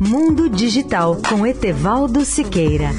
Mundo Digital com Etevaldo Siqueira.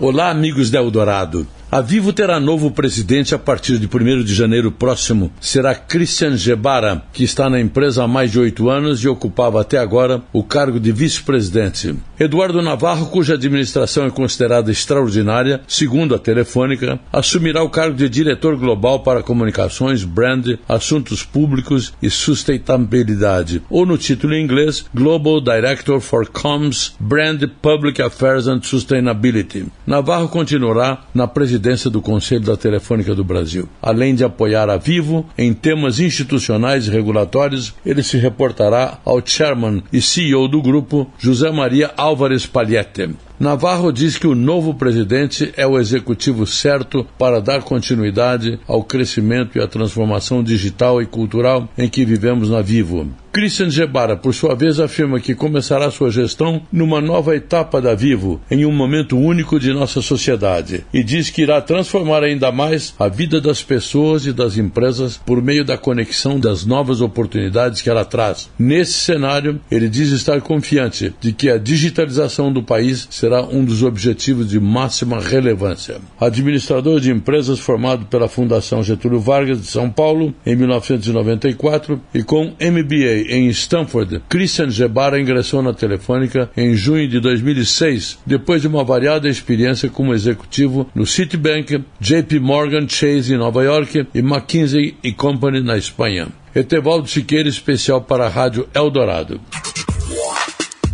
Olá, amigos da Eldorado. A Vivo terá novo presidente a partir de 1 de janeiro próximo. Será Christian Gebara, que está na empresa há mais de oito anos e ocupava até agora o cargo de vice-presidente. Eduardo Navarro, cuja administração é considerada extraordinária, segundo a Telefônica, assumirá o cargo de diretor global para comunicações, brand, assuntos públicos e sustentabilidade, ou no título em inglês, Global Director for Comms, Brand, Public Affairs and Sustainability. Navarro continuará na presidência do Conselho da Telefônica do Brasil. Além de apoiar a Vivo em temas institucionais e regulatórios, ele se reportará ao chairman e CEO do grupo, José Maria Álvares Palhete. Navarro diz que o novo presidente é o executivo certo para dar continuidade ao crescimento e à transformação digital e cultural em que vivemos na Vivo. Christian Gebara, por sua vez, afirma que começará sua gestão numa nova etapa da Vivo, em um momento único de nossa sociedade, e diz que irá transformar ainda mais a vida das pessoas e das empresas por meio da conexão das novas oportunidades que ela traz. Nesse cenário, ele diz estar confiante de que a digitalização do país será um dos objetivos de máxima relevância. Administrador de empresas formado pela Fundação Getúlio Vargas de São Paulo em 1994 e com MBA em Stanford, Christian Gebara ingressou na Telefônica em junho de 2006, depois de uma variada experiência como executivo no Citibank, JP Morgan Chase em Nova York e McKinsey Company na Espanha. Etevaldo Siqueira, especial para a Rádio Eldorado.